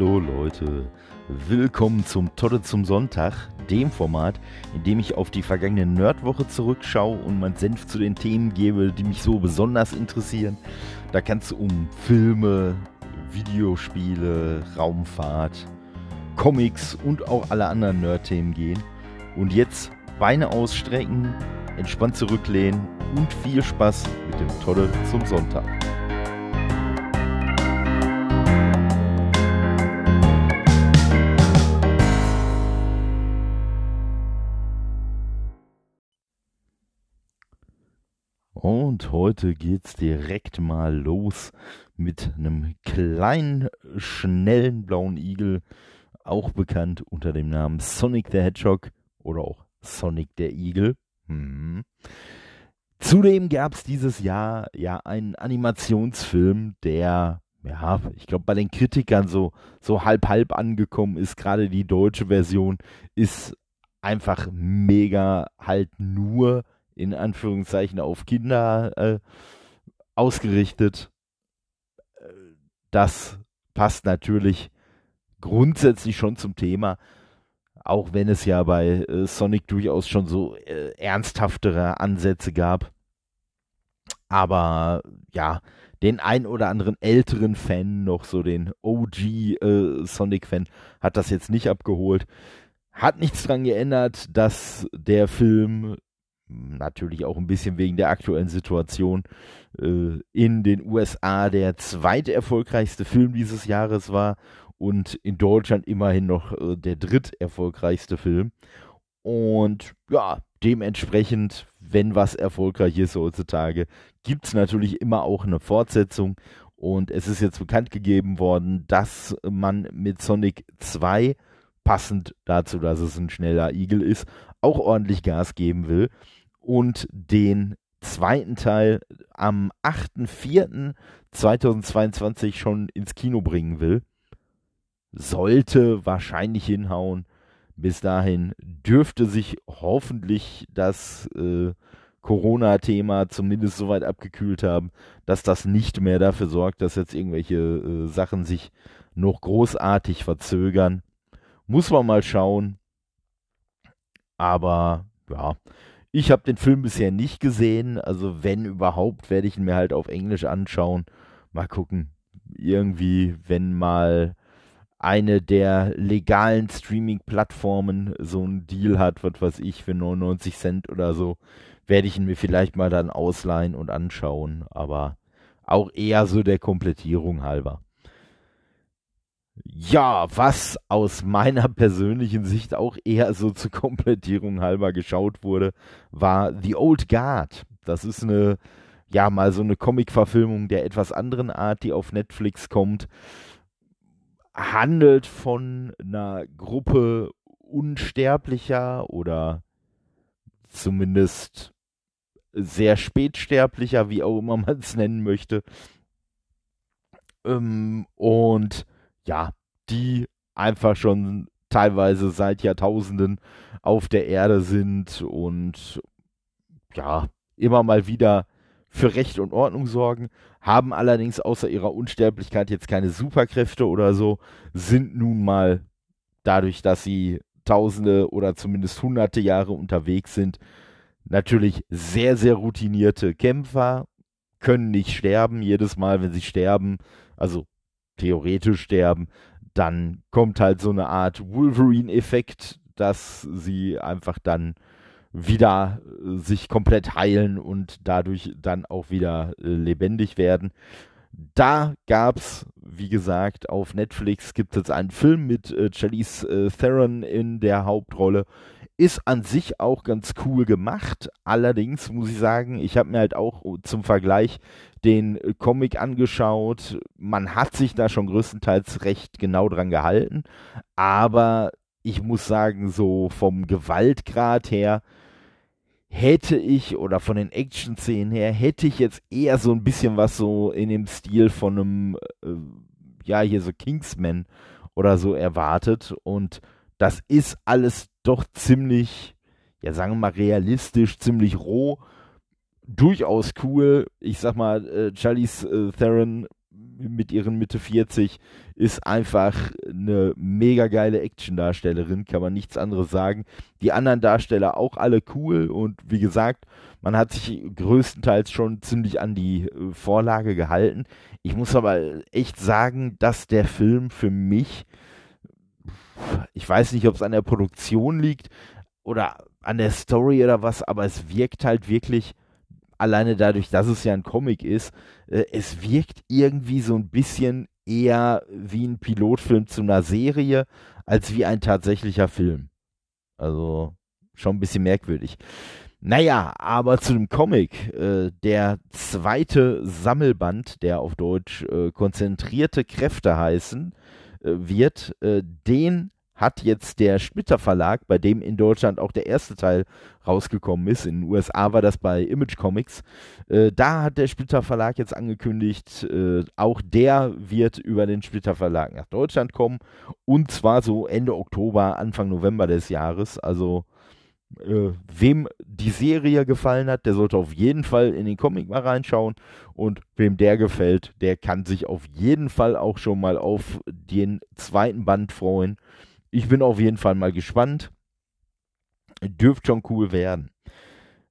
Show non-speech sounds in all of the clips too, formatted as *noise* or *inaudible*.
Hallo Leute, willkommen zum Todde zum Sonntag, dem Format, in dem ich auf die vergangene Nerdwoche zurückschaue und meinen Senf zu den Themen gebe, die mich so besonders interessieren. Da kann es um Filme, Videospiele, Raumfahrt, Comics und auch alle anderen Nerd-Themen gehen. Und jetzt Beine ausstrecken, entspannt zurücklehnen und viel Spaß mit dem Todde zum Sonntag. Und heute geht's direkt mal los mit einem kleinen, schnellen blauen Igel, auch bekannt unter dem Namen Sonic the Hedgehog oder auch Sonic der Igel. Hm. Zudem gab's dieses Jahr ja einen Animationsfilm, der ja, ich glaube, bei den Kritikern so, so halb halb angekommen ist. Gerade die deutsche Version ist einfach mega halt nur in Anführungszeichen auf Kinder äh, ausgerichtet. Das passt natürlich grundsätzlich schon zum Thema, auch wenn es ja bei äh, Sonic durchaus schon so äh, ernsthaftere Ansätze gab. Aber ja, den ein oder anderen älteren Fan, noch so den OG äh, Sonic-Fan, hat das jetzt nicht abgeholt. Hat nichts dran geändert, dass der Film natürlich auch ein bisschen wegen der aktuellen Situation äh, in den USA der zweiterfolgreichste Film dieses Jahres war und in Deutschland immerhin noch äh, der dritterfolgreichste Film. Und ja, dementsprechend, wenn was erfolgreich ist heutzutage, gibt es natürlich immer auch eine Fortsetzung. Und es ist jetzt bekannt gegeben worden, dass man mit Sonic 2, passend dazu, dass es ein schneller Igel ist, auch ordentlich Gas geben will und den zweiten Teil am 8.4.2022 schon ins Kino bringen will. Sollte wahrscheinlich hinhauen. Bis dahin dürfte sich hoffentlich das äh, Corona-Thema zumindest so weit abgekühlt haben, dass das nicht mehr dafür sorgt, dass jetzt irgendwelche äh, Sachen sich noch großartig verzögern. Muss man mal schauen. Aber ja, ich habe den Film bisher nicht gesehen, also wenn überhaupt, werde ich ihn mir halt auf Englisch anschauen. Mal gucken. Irgendwie, wenn mal eine der legalen Streaming-Plattformen so einen Deal hat, was weiß ich, für 99 Cent oder so, werde ich ihn mir vielleicht mal dann ausleihen und anschauen. Aber auch eher so der Komplettierung halber. Ja, was aus meiner persönlichen Sicht auch eher so zur Komplettierung halber geschaut wurde, war The Old Guard. Das ist eine, ja, mal so eine Comic-Verfilmung der etwas anderen Art, die auf Netflix kommt. Handelt von einer Gruppe Unsterblicher oder zumindest sehr spätsterblicher, wie auch immer man es nennen möchte. Ähm, und ja, die einfach schon teilweise seit Jahrtausenden auf der Erde sind und ja, immer mal wieder für Recht und Ordnung sorgen, haben allerdings außer ihrer Unsterblichkeit jetzt keine Superkräfte oder so, sind nun mal dadurch, dass sie Tausende oder zumindest Hunderte Jahre unterwegs sind, natürlich sehr, sehr routinierte Kämpfer, können nicht sterben jedes Mal, wenn sie sterben, also theoretisch sterben, dann kommt halt so eine Art Wolverine-Effekt, dass sie einfach dann wieder äh, sich komplett heilen und dadurch dann auch wieder äh, lebendig werden. Da gab es, wie gesagt, auf Netflix gibt es einen Film mit äh, Charlize äh, Theron in der Hauptrolle. Ist an sich auch ganz cool gemacht. Allerdings muss ich sagen, ich habe mir halt auch zum Vergleich den Comic angeschaut. Man hat sich da schon größtenteils recht genau dran gehalten. Aber ich muss sagen, so vom Gewaltgrad her hätte ich, oder von den Action-Szenen her, hätte ich jetzt eher so ein bisschen was so in dem Stil von einem, äh, ja, hier so Kingsman oder so erwartet. Und das ist alles doch ziemlich, ja, sagen wir mal, realistisch, ziemlich roh. Durchaus cool. Ich sag mal, äh, Charlize äh, Theron mit ihren Mitte 40 ist einfach eine mega geile Action-Darstellerin, kann man nichts anderes sagen. Die anderen Darsteller auch alle cool und wie gesagt, man hat sich größtenteils schon ziemlich an die äh, Vorlage gehalten. Ich muss aber echt sagen, dass der Film für mich, ich weiß nicht, ob es an der Produktion liegt oder an der Story oder was, aber es wirkt halt wirklich alleine dadurch, dass es ja ein Comic ist, äh, es wirkt irgendwie so ein bisschen eher wie ein Pilotfilm zu einer Serie als wie ein tatsächlicher Film. Also schon ein bisschen merkwürdig. Naja, aber zu dem Comic. Äh, der zweite Sammelband, der auf Deutsch äh, konzentrierte Kräfte heißen wird, äh, den hat jetzt der Splitter Verlag, bei dem in Deutschland auch der erste Teil rausgekommen ist. In den USA war das bei Image Comics. Äh, da hat der Splitter Verlag jetzt angekündigt, äh, auch der wird über den Splitter Verlag nach Deutschland kommen. Und zwar so Ende Oktober, Anfang November des Jahres. Also äh, wem die Serie gefallen hat, der sollte auf jeden Fall in den Comic mal reinschauen. Und wem der gefällt, der kann sich auf jeden Fall auch schon mal auf den zweiten Band freuen ich bin auf jeden Fall mal gespannt. Dürfte schon cool werden.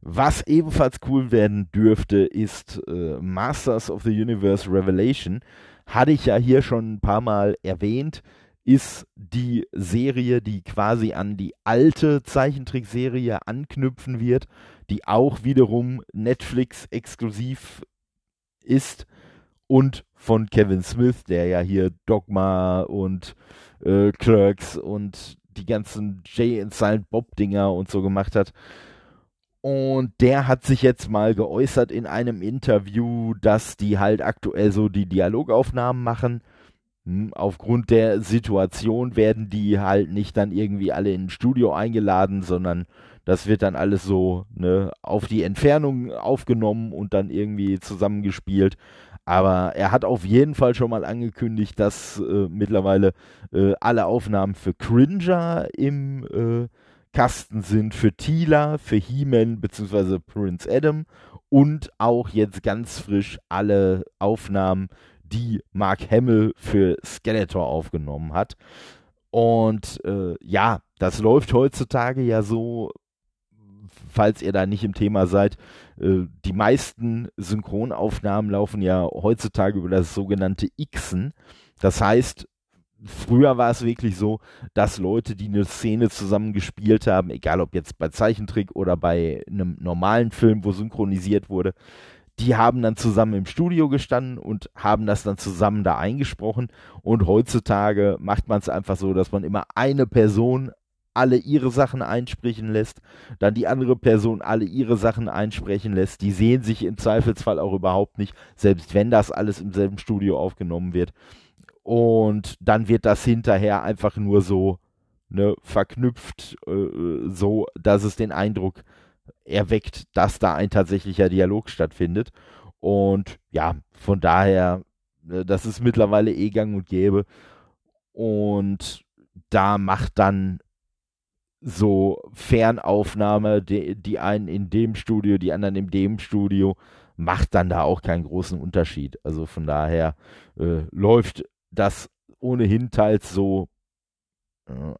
Was ebenfalls cool werden dürfte, ist äh, Masters of the Universe Revelation. Hatte ich ja hier schon ein paar Mal erwähnt. Ist die Serie, die quasi an die alte Zeichentrickserie anknüpfen wird, die auch wiederum Netflix exklusiv ist und von Kevin Smith, der ja hier Dogma und äh, Clerks und die ganzen Jay and Silent Bob Dinger und so gemacht hat. Und der hat sich jetzt mal geäußert in einem Interview, dass die halt aktuell so die Dialogaufnahmen machen. Hm, aufgrund der Situation werden die halt nicht dann irgendwie alle in ein Studio eingeladen, sondern das wird dann alles so ne, auf die Entfernung aufgenommen und dann irgendwie zusammengespielt. Aber er hat auf jeden Fall schon mal angekündigt, dass äh, mittlerweile äh, alle Aufnahmen für Cringer im äh, Kasten sind, für Tila, für He-Man bzw. Prince Adam und auch jetzt ganz frisch alle Aufnahmen, die Mark Hamill für Skeletor aufgenommen hat. Und äh, ja, das läuft heutzutage ja so falls ihr da nicht im Thema seid, äh, die meisten Synchronaufnahmen laufen ja heutzutage über das sogenannte Xen. Das heißt, früher war es wirklich so, dass Leute, die eine Szene zusammen gespielt haben, egal ob jetzt bei Zeichentrick oder bei einem normalen Film, wo synchronisiert wurde, die haben dann zusammen im Studio gestanden und haben das dann zusammen da eingesprochen. Und heutzutage macht man es einfach so, dass man immer eine Person alle ihre Sachen einsprechen lässt, dann die andere Person alle ihre Sachen einsprechen lässt. Die sehen sich im Zweifelsfall auch überhaupt nicht, selbst wenn das alles im selben Studio aufgenommen wird. Und dann wird das hinterher einfach nur so ne, verknüpft, äh, so dass es den Eindruck erweckt, dass da ein tatsächlicher Dialog stattfindet. Und ja, von daher, äh, das ist mittlerweile eh gang und gäbe. Und da macht dann so Fernaufnahme, die, die einen in dem Studio, die anderen in dem Studio, macht dann da auch keinen großen Unterschied. Also von daher äh, läuft das ohnehin teils so,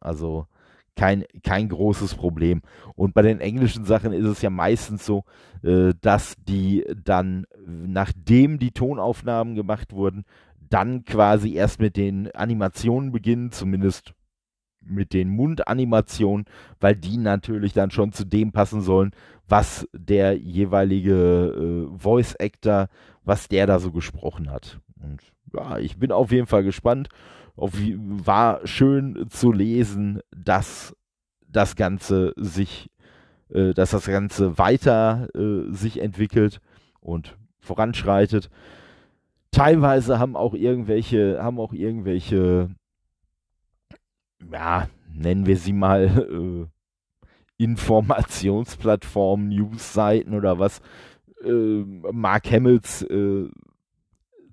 also kein, kein großes Problem. Und bei den englischen Sachen ist es ja meistens so, äh, dass die dann, nachdem die Tonaufnahmen gemacht wurden, dann quasi erst mit den Animationen beginnen, zumindest mit den Mundanimationen, weil die natürlich dann schon zu dem passen sollen, was der jeweilige äh, Voice Actor, was der da so gesprochen hat. Und ja, ich bin auf jeden Fall gespannt. War schön zu lesen, dass das Ganze sich, äh, dass das Ganze weiter äh, sich entwickelt und voranschreitet. Teilweise haben auch irgendwelche, haben auch irgendwelche ja, nennen wir sie mal *laughs* äh, Informationsplattformen, Newsseiten oder was, äh, Mark Hamills äh,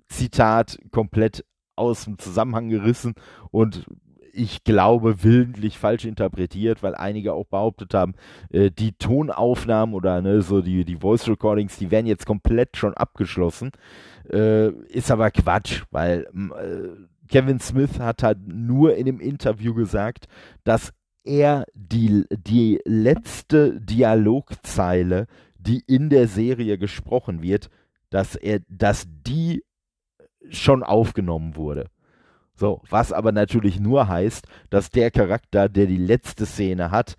Zitat komplett aus dem Zusammenhang gerissen und ich glaube, willentlich falsch interpretiert, weil einige auch behauptet haben, äh, die Tonaufnahmen oder ne, so die, die Voice Recordings, die werden jetzt komplett schon abgeschlossen. Äh, ist aber Quatsch, weil äh, Kevin Smith hat halt nur in dem Interview gesagt, dass er die, die letzte Dialogzeile, die in der Serie gesprochen wird, dass er, dass die schon aufgenommen wurde. So, was aber natürlich nur heißt, dass der Charakter, der die letzte Szene hat,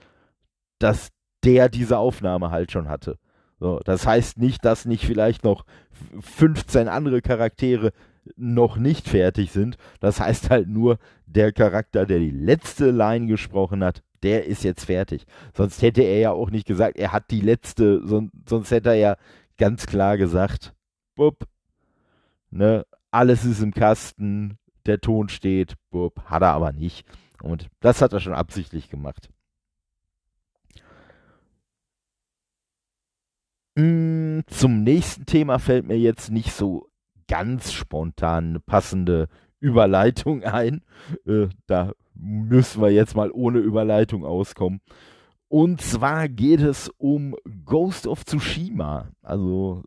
dass der diese Aufnahme halt schon hatte. So, das heißt nicht, dass nicht vielleicht noch 15 andere Charaktere noch nicht fertig sind. Das heißt halt nur, der Charakter, der die letzte Line gesprochen hat, der ist jetzt fertig. Sonst hätte er ja auch nicht gesagt, er hat die letzte, sonst, sonst hätte er ja ganz klar gesagt, bup, ne, alles ist im Kasten, der Ton steht, bup, hat er aber nicht. Und das hat er schon absichtlich gemacht. Mm, zum nächsten Thema fällt mir jetzt nicht so ganz spontan eine passende Überleitung *laughs* ein. Äh, da müssen wir jetzt mal ohne Überleitung auskommen. Und zwar geht es um Ghost of Tsushima. Also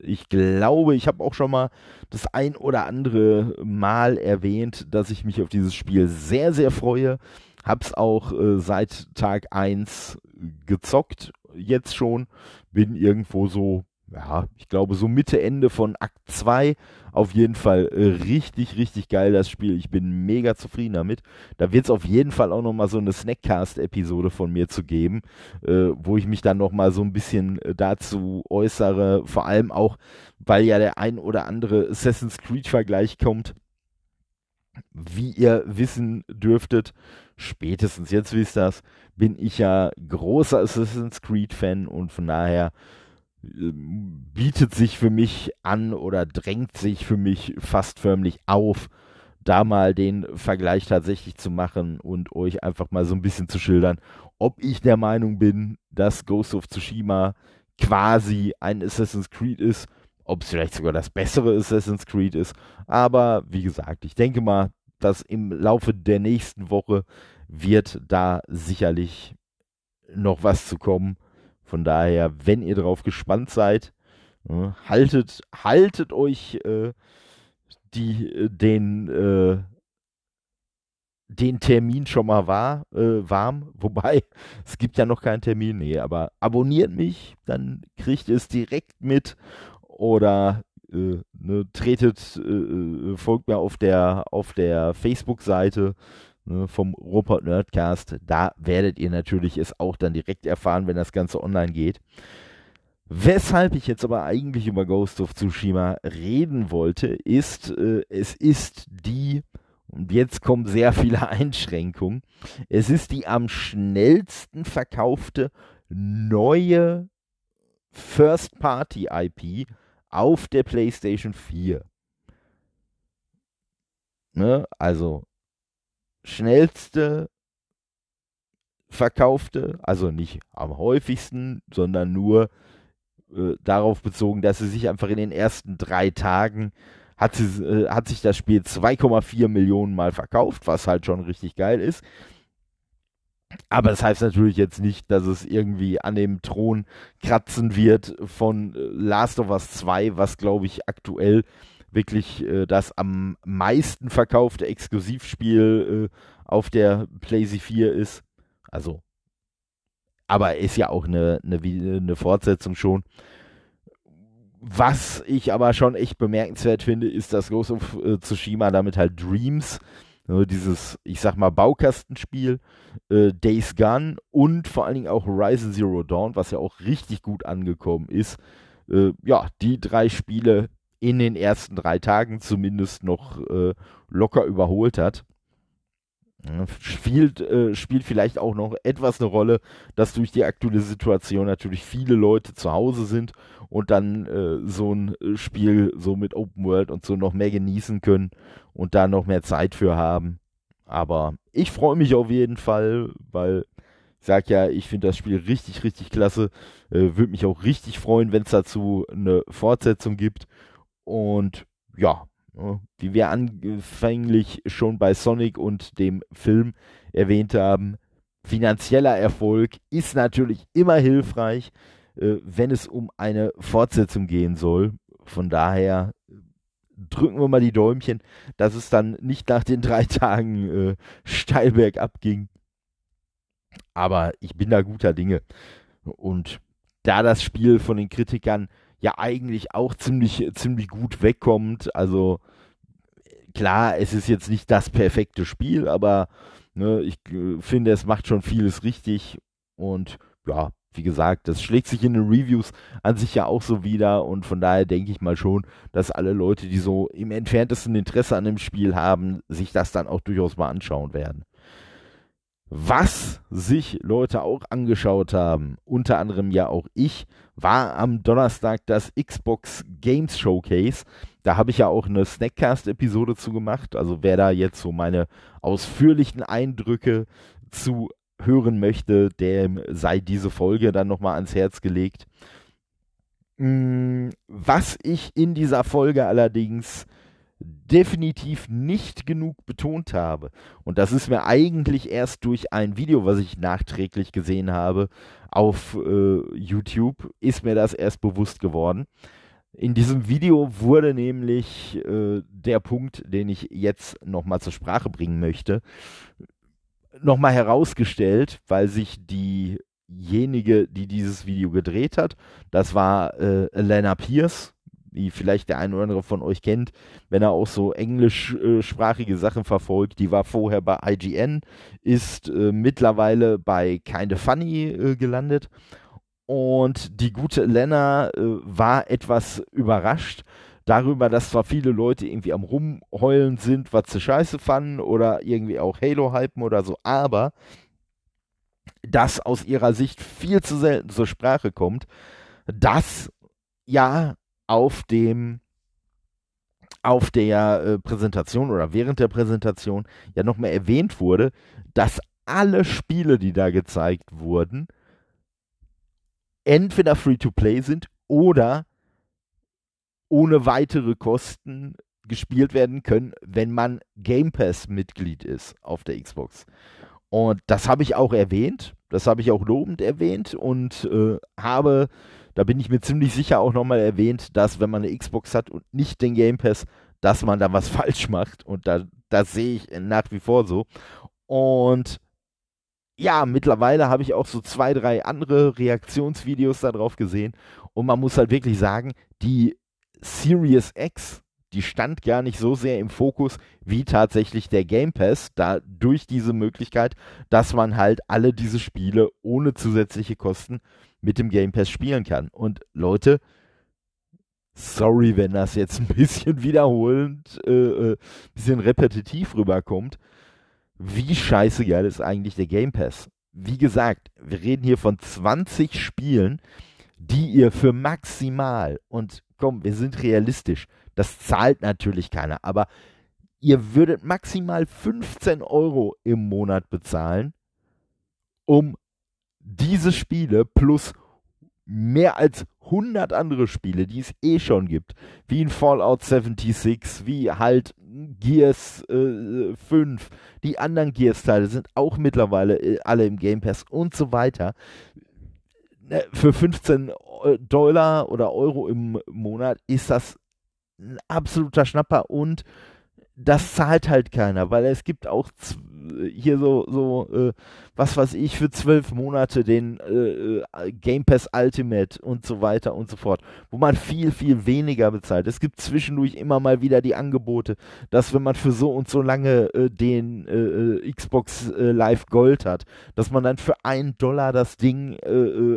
ich glaube, ich habe auch schon mal das ein oder andere Mal erwähnt, dass ich mich auf dieses Spiel sehr, sehr freue. Hab's auch äh, seit Tag 1 gezockt, jetzt schon. Bin irgendwo so ja, ich glaube, so Mitte, Ende von Akt 2 auf jeden Fall äh, richtig, richtig geil, das Spiel. Ich bin mega zufrieden damit. Da wird es auf jeden Fall auch nochmal so eine Snackcast-Episode von mir zu geben, äh, wo ich mich dann nochmal so ein bisschen äh, dazu äußere. Vor allem auch, weil ja der ein oder andere Assassin's Creed-Vergleich kommt. Wie ihr wissen dürftet, spätestens jetzt wisst das, bin ich ja großer Assassin's Creed-Fan und von daher bietet sich für mich an oder drängt sich für mich fast förmlich auf, da mal den Vergleich tatsächlich zu machen und euch einfach mal so ein bisschen zu schildern, ob ich der Meinung bin, dass Ghost of Tsushima quasi ein Assassin's Creed ist, ob es vielleicht sogar das bessere Assassin's Creed ist. Aber wie gesagt, ich denke mal, dass im Laufe der nächsten Woche wird da sicherlich noch was zu kommen. Von daher, wenn ihr drauf gespannt seid, äh, haltet, haltet euch äh, die, äh, den, äh, den Termin schon mal war, äh, warm. *laughs* Wobei, es gibt ja noch keinen Termin. Nee, aber abonniert mich, dann kriegt ihr es direkt mit. Oder äh, ne, tretet, folgt mir auf der, auf der Facebook-Seite ne, vom Robot Nerdcast. Da werdet ihr natürlich es auch dann direkt erfahren, wenn das Ganze online geht. Weshalb ich jetzt aber eigentlich über Ghost of Tsushima reden wollte, ist, äh, es ist die, und jetzt kommen sehr viele *laughs* Einschränkungen, es ist die am schnellsten verkaufte neue First-Party-IP auf der PlayStation 4. Ne? Also schnellste verkaufte, also nicht am häufigsten, sondern nur äh, darauf bezogen, dass sie sich einfach in den ersten drei Tagen hat, sie, äh, hat sich das Spiel 2,4 Millionen Mal verkauft, was halt schon richtig geil ist. Aber das heißt natürlich jetzt nicht, dass es irgendwie an dem Thron kratzen wird von äh, Last of Us 2, was glaube ich aktuell wirklich äh, das am meisten verkaufte Exklusivspiel äh, auf der PlayStation 4 ist. Also, aber ist ja auch eine, eine, eine Fortsetzung schon. Was ich aber schon echt bemerkenswert finde, ist, dass Ghost of äh, Tsushima damit halt Dreams, ne, dieses, ich sag mal, Baukastenspiel, äh, Days Gone und vor allen Dingen auch Horizon Zero Dawn, was ja auch richtig gut angekommen ist, äh, ja, die drei Spiele in den ersten drei Tagen zumindest noch äh, locker überholt hat. Spielt, äh, spielt vielleicht auch noch etwas eine Rolle, dass durch die aktuelle Situation natürlich viele Leute zu Hause sind und dann äh, so ein äh, Spiel so mit Open World und so noch mehr genießen können und da noch mehr Zeit für haben. Aber ich freue mich auf jeden Fall, weil ich sage ja, ich finde das Spiel richtig, richtig klasse. Äh, Würde mich auch richtig freuen, wenn es dazu eine Fortsetzung gibt. Und ja, wie wir anfänglich schon bei Sonic und dem Film erwähnt haben, finanzieller Erfolg ist natürlich immer hilfreich, äh, wenn es um eine Fortsetzung gehen soll. Von daher drücken wir mal die Däumchen, dass es dann nicht nach den drei *laughs* Tagen äh, steil bergab ging. Aber ich bin da guter Dinge. Und da das Spiel von den Kritikern ja eigentlich auch ziemlich, ziemlich gut wegkommt, also klar, es ist jetzt nicht das perfekte Spiel, aber ne, ich finde, es macht schon vieles richtig. Und ja, wie gesagt, das schlägt sich in den Reviews an sich ja auch so wieder und von daher denke ich mal schon, dass alle Leute, die so im entferntesten Interesse an dem Spiel haben, sich das dann auch durchaus mal anschauen werden. Was sich Leute auch angeschaut haben, unter anderem ja auch ich, war am Donnerstag das Xbox Games Showcase. Da habe ich ja auch eine Snackcast-Episode zu gemacht. Also wer da jetzt so meine ausführlichen Eindrücke zu hören möchte, dem sei diese Folge dann nochmal ans Herz gelegt. Mm, was ich in dieser Folge allerdings definitiv nicht genug betont habe, und das ist mir eigentlich erst durch ein Video, was ich nachträglich gesehen habe auf äh, YouTube, ist mir das erst bewusst geworden. In diesem Video wurde nämlich äh, der Punkt, den ich jetzt nochmal zur Sprache bringen möchte, nochmal herausgestellt, weil sich diejenige, die dieses Video gedreht hat, das war äh, Elena Pierce, die vielleicht der eine oder andere von euch kennt, wenn er auch so englischsprachige Sachen verfolgt. Die war vorher bei IGN, ist äh, mittlerweile bei Kinda Funny äh, gelandet. Und die gute Lena äh, war etwas überrascht, darüber, dass zwar viele Leute irgendwie am Rumheulen sind, was sie scheiße fanden oder irgendwie auch Halo hypen oder so, aber das aus ihrer Sicht viel zu selten zur Sprache kommt, dass ja auf dem auf der äh, Präsentation oder während der Präsentation ja nochmal erwähnt wurde, dass alle Spiele, die da gezeigt wurden, entweder Free-to-Play sind oder ohne weitere Kosten gespielt werden können, wenn man Game Pass-Mitglied ist auf der Xbox. Und das habe ich auch erwähnt, das habe ich auch lobend erwähnt und äh, habe, da bin ich mir ziemlich sicher auch nochmal erwähnt, dass wenn man eine Xbox hat und nicht den Game Pass, dass man da was *laughs* falsch macht. Und da, das sehe ich nach wie vor so. Und ja, mittlerweile habe ich auch so zwei, drei andere Reaktionsvideos darauf gesehen. Und man muss halt wirklich sagen, die Series X, die stand gar nicht so sehr im Fokus wie tatsächlich der Game Pass, da durch diese Möglichkeit, dass man halt alle diese Spiele ohne zusätzliche Kosten mit dem Game Pass spielen kann. Und Leute, sorry, wenn das jetzt ein *laughs* bisschen wiederholend, äh, äh, bisschen repetitiv rüberkommt. Wie scheiße geil ist eigentlich der Game Pass? Wie gesagt, wir reden hier von 20 Spielen, die ihr für maximal und komm, wir sind realistisch. Das zahlt natürlich keiner, aber ihr würdet maximal 15 Euro im Monat bezahlen, um diese Spiele plus mehr als 100 andere Spiele, die es eh schon gibt, wie in Fallout 76, wie halt Gears äh, 5, die anderen Gears-Teile sind auch mittlerweile äh, alle im Game Pass und so weiter. Ne, für 15 Dollar oder Euro im Monat ist das ein absoluter Schnapper und das zahlt halt keiner, weil es gibt auch hier so, so äh, was weiß ich, für zwölf Monate den äh, äh, Game Pass Ultimate und so weiter und so fort, wo man viel, viel weniger bezahlt. Es gibt zwischendurch immer mal wieder die Angebote, dass wenn man für so und so lange äh, den äh, äh, Xbox Live Gold hat, dass man dann für einen Dollar das Ding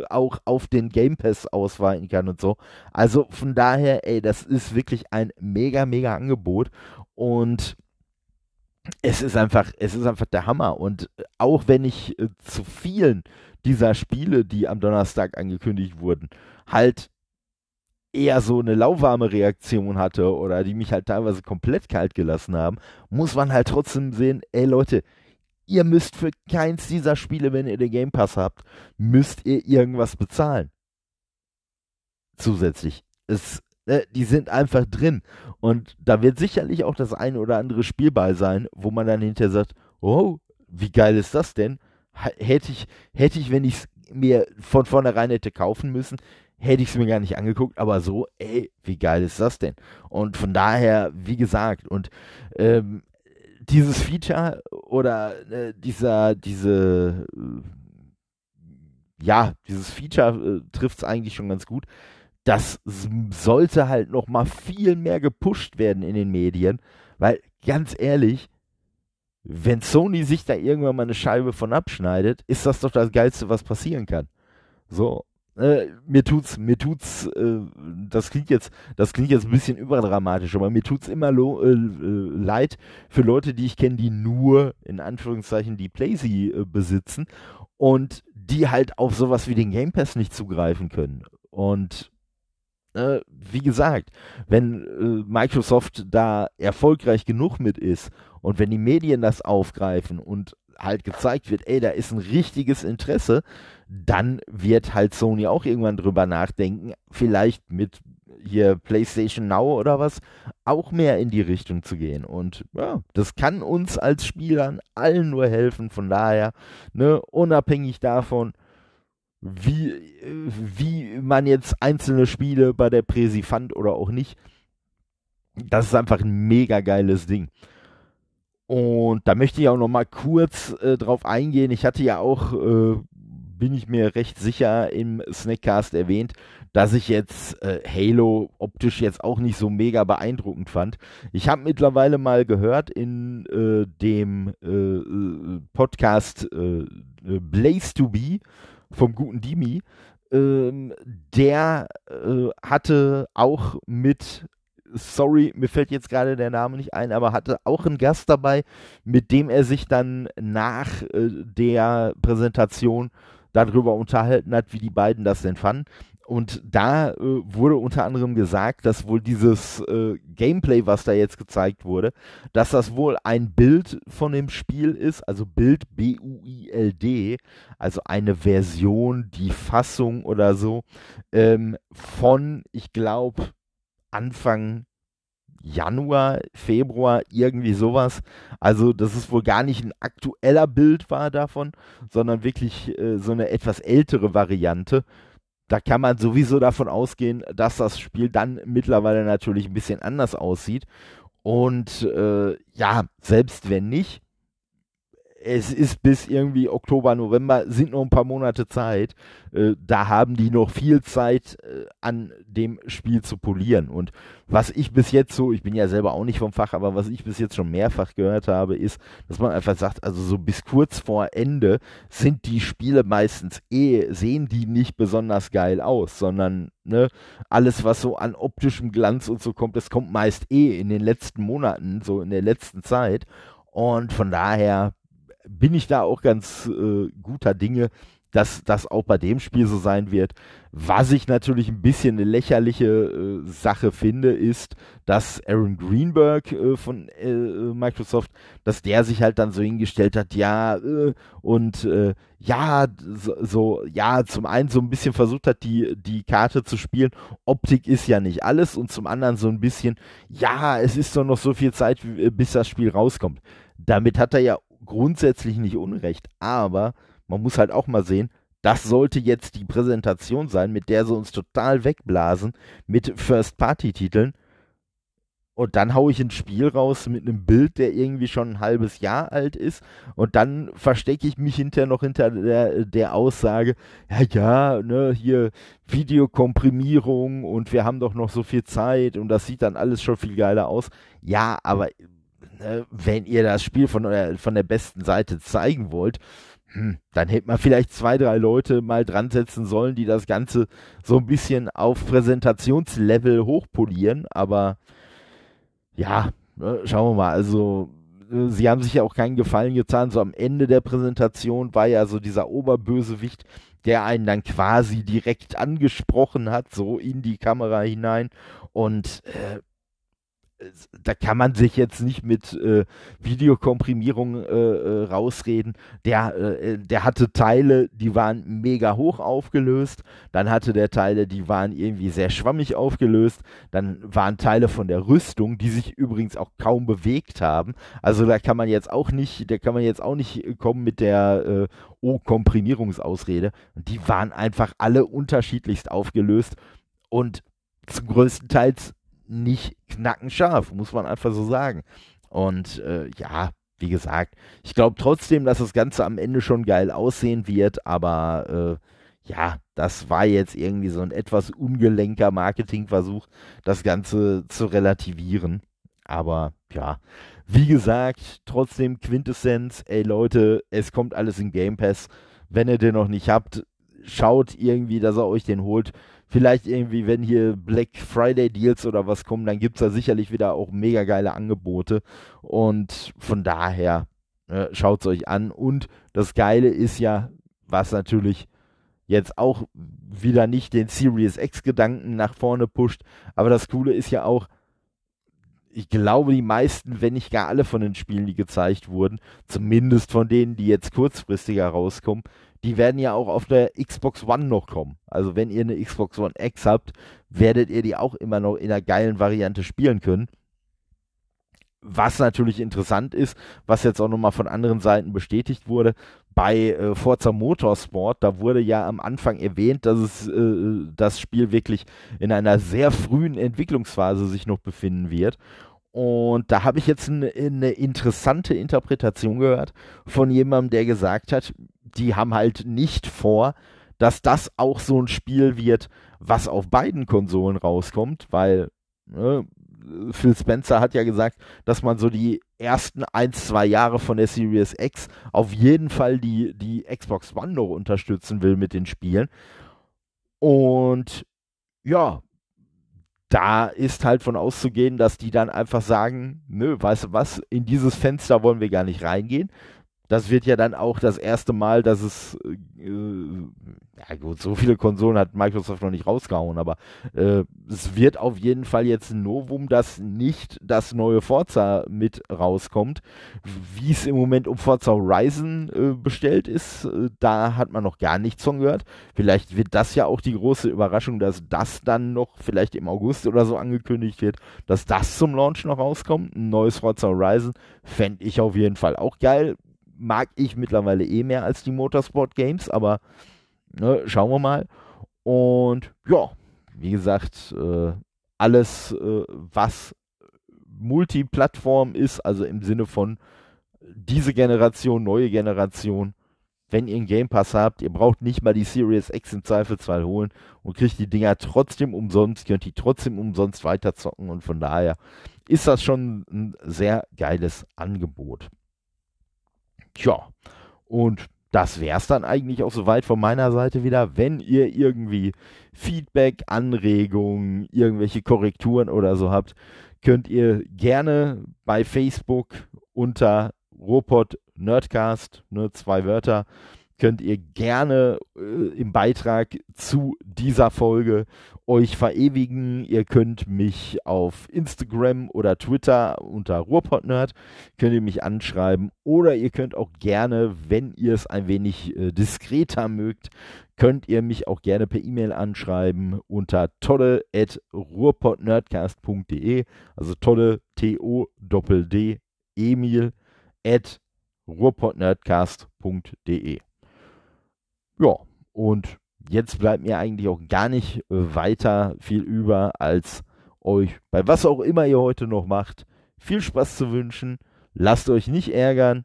auch auf den Game Pass ausweiten kann und so. Also von daher, ey, das ist wirklich ein mega, mega Angebot und es ist einfach, es ist einfach der Hammer. Und auch wenn ich äh, zu vielen dieser Spiele, die am Donnerstag angekündigt wurden, halt eher so eine lauwarme Reaktion hatte oder die mich halt teilweise komplett kalt gelassen haben, muss man halt trotzdem sehen, ey Leute, ihr müsst für keins dieser Spiele, wenn ihr den Game Pass habt, müsst ihr irgendwas bezahlen. Zusätzlich. Es Ne, die sind einfach drin. Und da wird sicherlich auch das eine oder andere Spiel bei sein, wo man dann hinterher sagt, oh, wie geil ist das denn? Hätte ich, hätte ich, wenn ich es mir von vornherein hätte kaufen müssen, hätte ich es mir gar nicht angeguckt, aber so, ey, wie geil ist das denn? Und von daher, wie gesagt, und ähm, dieses Feature oder äh, dieser, diese, äh, ja, dieses Feature äh, trifft es eigentlich schon ganz gut das sollte halt noch mal viel mehr gepusht werden in den Medien, weil ganz ehrlich, wenn Sony sich da irgendwann mal eine Scheibe von abschneidet, ist das doch das Geilste, was passieren kann. So, äh, mir tut's, mir tut's, äh, das klingt jetzt, das klingt jetzt ein bisschen überdramatisch, aber mir tut's immer lo, äh, äh leid für Leute, die ich kenne, die nur in Anführungszeichen die Playsee äh, besitzen und die halt auf sowas wie den Game Pass nicht zugreifen können. Und äh, wie gesagt, wenn äh, Microsoft da erfolgreich genug mit ist und wenn die Medien das aufgreifen und halt gezeigt wird, ey, da ist ein richtiges Interesse, dann wird halt Sony auch irgendwann drüber nachdenken, vielleicht mit hier PlayStation Now oder was, auch mehr in die Richtung zu gehen. Und ja, das kann uns als Spielern allen nur helfen. Von daher, ne, unabhängig davon, wie, wie man jetzt einzelne Spiele bei der Präsi fand oder auch nicht. Das ist einfach ein mega geiles Ding. Und da möchte ich auch noch mal kurz äh, drauf eingehen. Ich hatte ja auch, äh, bin ich mir recht sicher, im Snackcast erwähnt, dass ich jetzt äh, Halo optisch jetzt auch nicht so mega beeindruckend fand. Ich habe mittlerweile mal gehört in äh, dem äh, äh, Podcast Blaze to Be vom guten Dimi, ähm, der äh, hatte auch mit, sorry, mir fällt jetzt gerade der Name nicht ein, aber hatte auch einen Gast dabei, mit dem er sich dann nach äh, der Präsentation darüber unterhalten hat, wie die beiden das denn fanden. Und da äh, wurde unter anderem gesagt, dass wohl dieses äh, Gameplay, was da jetzt gezeigt wurde, dass das wohl ein Bild von dem Spiel ist, also Bild B-U-I-L-D, also eine Version, die Fassung oder so, ähm, von, ich glaube, Anfang Januar, Februar, irgendwie sowas. Also, dass es wohl gar nicht ein aktueller Bild war davon, sondern wirklich äh, so eine etwas ältere Variante da kann man sowieso davon ausgehen, dass das Spiel dann mittlerweile natürlich ein bisschen anders aussieht. Und äh, ja, selbst wenn nicht, es ist bis irgendwie Oktober, November, sind noch ein paar Monate Zeit. Äh, da haben die noch viel Zeit äh, an dem Spiel zu polieren. Und was ich bis jetzt so, ich bin ja selber auch nicht vom Fach, aber was ich bis jetzt schon mehrfach gehört habe, ist, dass man einfach sagt, also so bis kurz vor Ende sind die Spiele meistens eh, sehen die nicht besonders geil aus, sondern ne, alles, was so an optischem Glanz und so kommt, das kommt meist eh in den letzten Monaten, so in der letzten Zeit. Und von daher bin ich da auch ganz äh, guter Dinge, dass das auch bei dem Spiel so sein wird. Was ich natürlich ein bisschen eine lächerliche äh, Sache finde, ist, dass Aaron Greenberg äh, von äh, Microsoft, dass der sich halt dann so hingestellt hat, ja, äh, und äh, ja, so, so, ja, zum einen so ein bisschen versucht hat, die, die Karte zu spielen. Optik ist ja nicht alles und zum anderen so ein bisschen, ja, es ist doch noch so viel Zeit, bis das Spiel rauskommt. Damit hat er ja grundsätzlich nicht unrecht, aber man muss halt auch mal sehen, das sollte jetzt die Präsentation sein, mit der sie uns total wegblasen mit First-Party-Titeln. Und dann haue ich ein Spiel raus mit einem Bild, der irgendwie schon ein halbes Jahr alt ist. Und dann verstecke ich mich hinterher noch hinter der, der Aussage, ja, ja, ne, hier Videokomprimierung und wir haben doch noch so viel Zeit und das sieht dann alles schon viel geiler aus. Ja, aber ne, wenn ihr das Spiel von, euer, von der besten Seite zeigen wollt, hm, dann hätte man vielleicht zwei, drei Leute mal dran setzen sollen, die das Ganze so ein bisschen auf Präsentationslevel hochpolieren. Aber ja, ne, schauen wir mal. Also, äh, sie haben sich ja auch keinen Gefallen getan. So am Ende der Präsentation war ja so dieser Oberbösewicht, der einen dann quasi direkt angesprochen hat, so in die Kamera hinein. Und äh, da kann man sich jetzt nicht mit äh, Videokomprimierung äh, äh, rausreden. Der, äh, der hatte Teile, die waren mega hoch aufgelöst. Dann hatte der Teile, die waren irgendwie sehr schwammig aufgelöst. Dann waren Teile von der Rüstung, die sich übrigens auch kaum bewegt haben. Also da kann man jetzt auch nicht, da kann man jetzt auch nicht kommen mit der äh, O-Komprimierungsausrede. Die waren einfach alle unterschiedlichst aufgelöst und zum größten Teil nicht knackenscharf, muss man einfach so sagen. Und äh, ja, wie gesagt, ich glaube trotzdem, dass das Ganze am Ende schon geil aussehen wird, aber äh, ja, das war jetzt irgendwie so ein etwas ungelenker Marketingversuch, das Ganze zu relativieren. Aber ja, wie gesagt, trotzdem Quintessenz, ey Leute, es kommt alles in Game Pass. Wenn ihr den noch nicht habt, schaut irgendwie, dass er euch den holt. Vielleicht irgendwie, wenn hier Black Friday Deals oder was kommen, dann gibt es da sicherlich wieder auch mega geile Angebote. Und von daher äh, schaut es euch an. Und das Geile ist ja, was natürlich jetzt auch wieder nicht den Series X-Gedanken nach vorne pusht, aber das Coole ist ja auch, ich glaube, die meisten, wenn nicht gar alle von den Spielen, die gezeigt wurden, zumindest von denen, die jetzt kurzfristiger rauskommen, die werden ja auch auf der Xbox One noch kommen. Also wenn ihr eine Xbox One X habt, werdet ihr die auch immer noch in einer geilen Variante spielen können. Was natürlich interessant ist, was jetzt auch nochmal von anderen Seiten bestätigt wurde, bei äh, Forza Motorsport, da wurde ja am Anfang erwähnt, dass es äh, das Spiel wirklich in einer sehr frühen Entwicklungsphase sich noch befinden wird. Und da habe ich jetzt eine, eine interessante Interpretation gehört von jemandem, der gesagt hat, die haben halt nicht vor, dass das auch so ein Spiel wird, was auf beiden Konsolen rauskommt, weil ne, Phil Spencer hat ja gesagt, dass man so die ersten ein, zwei Jahre von der Series X auf jeden Fall die, die Xbox One noch unterstützen will mit den Spielen. Und ja, da ist halt von auszugehen, dass die dann einfach sagen, nö, weißt du was, in dieses Fenster wollen wir gar nicht reingehen das wird ja dann auch das erste Mal, dass es, äh, ja gut, so viele Konsolen hat Microsoft noch nicht rausgehauen, aber äh, es wird auf jeden Fall jetzt ein Novum, dass nicht das neue Forza mit rauskommt. Wie es im Moment um Forza Horizon äh, bestellt ist, äh, da hat man noch gar nichts von gehört. Vielleicht wird das ja auch die große Überraschung, dass das dann noch vielleicht im August oder so angekündigt wird, dass das zum Launch noch rauskommt. Ein neues Forza Horizon fände ich auf jeden Fall auch geil mag ich mittlerweile eh mehr als die Motorsport Games, aber ne, schauen wir mal. Und ja, wie gesagt, äh, alles, äh, was Multiplattform ist, also im Sinne von diese Generation, neue Generation, wenn ihr einen Game Pass habt, ihr braucht nicht mal die Series X im Zweifelsfall holen und kriegt die Dinger trotzdem umsonst, könnt die trotzdem umsonst weiterzocken und von daher ist das schon ein sehr geiles Angebot. Tja, und das wäre es dann eigentlich auch soweit von meiner Seite wieder. Wenn ihr irgendwie Feedback, Anregungen, irgendwelche Korrekturen oder so habt, könnt ihr gerne bei Facebook unter Robot Nerdcast, nur zwei Wörter, könnt ihr gerne äh, im Beitrag zu dieser Folge euch verewigen. Ihr könnt mich auf Instagram oder Twitter unter Ruhrpotnerd könnt ihr mich anschreiben oder ihr könnt auch gerne, wenn ihr es ein wenig äh, diskreter mögt, könnt ihr mich auch gerne per E-Mail anschreiben unter tolle@ruhrpotnerdcast.de, also tolle T O D D Emil at ruhrpotnerdcast.de. Ja, und jetzt bleibt mir eigentlich auch gar nicht äh, weiter viel über, als euch bei was auch immer ihr heute noch macht, viel Spaß zu wünschen. Lasst euch nicht ärgern.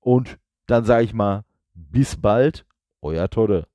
Und dann sage ich mal, bis bald, euer Todde.